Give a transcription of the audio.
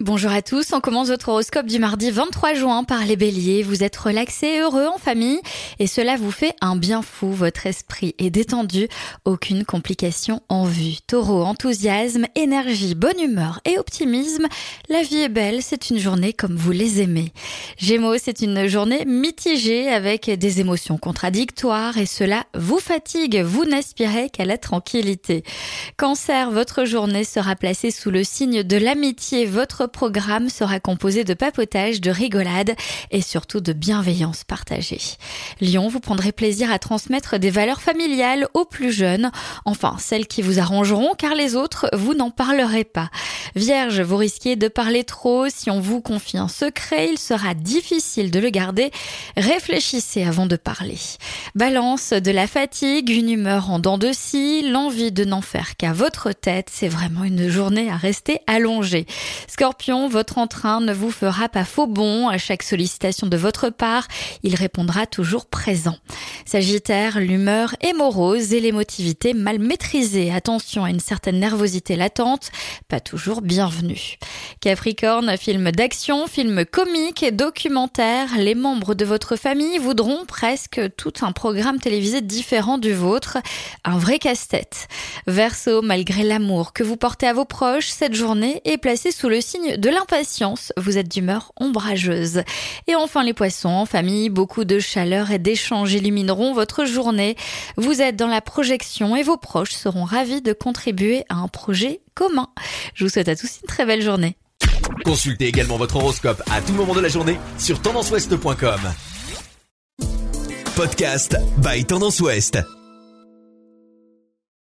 Bonjour à tous, on commence votre horoscope du mardi 23 juin par les béliers. Vous êtes relaxé et heureux en famille et cela vous fait un bien fou. Votre esprit est détendu, aucune complication en vue. Taureau, enthousiasme, énergie, bonne humeur et optimisme. La vie est belle, c'est une journée comme vous les aimez. Gémeaux, c'est une journée mitigée avec des émotions contradictoires et cela vous fatigue. Vous n'aspirez qu'à la tranquillité. Cancer, votre journée sera placée sous le signe de l'amitié. Votre programme sera composé de papotage, de rigolade et surtout de bienveillance partagée. Lyon, vous prendrez plaisir à transmettre des valeurs familiales aux plus jeunes, enfin celles qui vous arrangeront car les autres, vous n'en parlerez pas. Vierge, vous risquez de parler trop, si on vous confie un secret, il sera difficile de le garder. Réfléchissez avant de parler. Balance, de la fatigue, une humeur en dents de scie, l'envie de n'en faire qu'à votre tête, c'est vraiment une journée à rester allongée. Scorpion, votre entrain ne vous fera pas faux bon. À chaque sollicitation de votre part, il répondra toujours présent. Sagittaire, l'humeur est morose et l'émotivité mal maîtrisée. Attention à une certaine nervosité latente, pas toujours bienvenue. Capricorne, film d'action, film comique et documentaire. Les membres de votre famille voudront presque tout un programme télévisé différent du vôtre. Un vrai casse-tête. Verseau, malgré l'amour que vous portez à vos proches, cette journée est placée sous le de l'impatience. Vous êtes d'humeur ombrageuse. Et enfin les poissons, en famille, beaucoup de chaleur et d'échanges illumineront votre journée. Vous êtes dans la projection et vos proches seront ravis de contribuer à un projet commun. Je vous souhaite à tous une très belle journée. Consultez également votre horoscope à tout moment de la journée sur tendanceouest.com. Podcast by Tendance Ouest.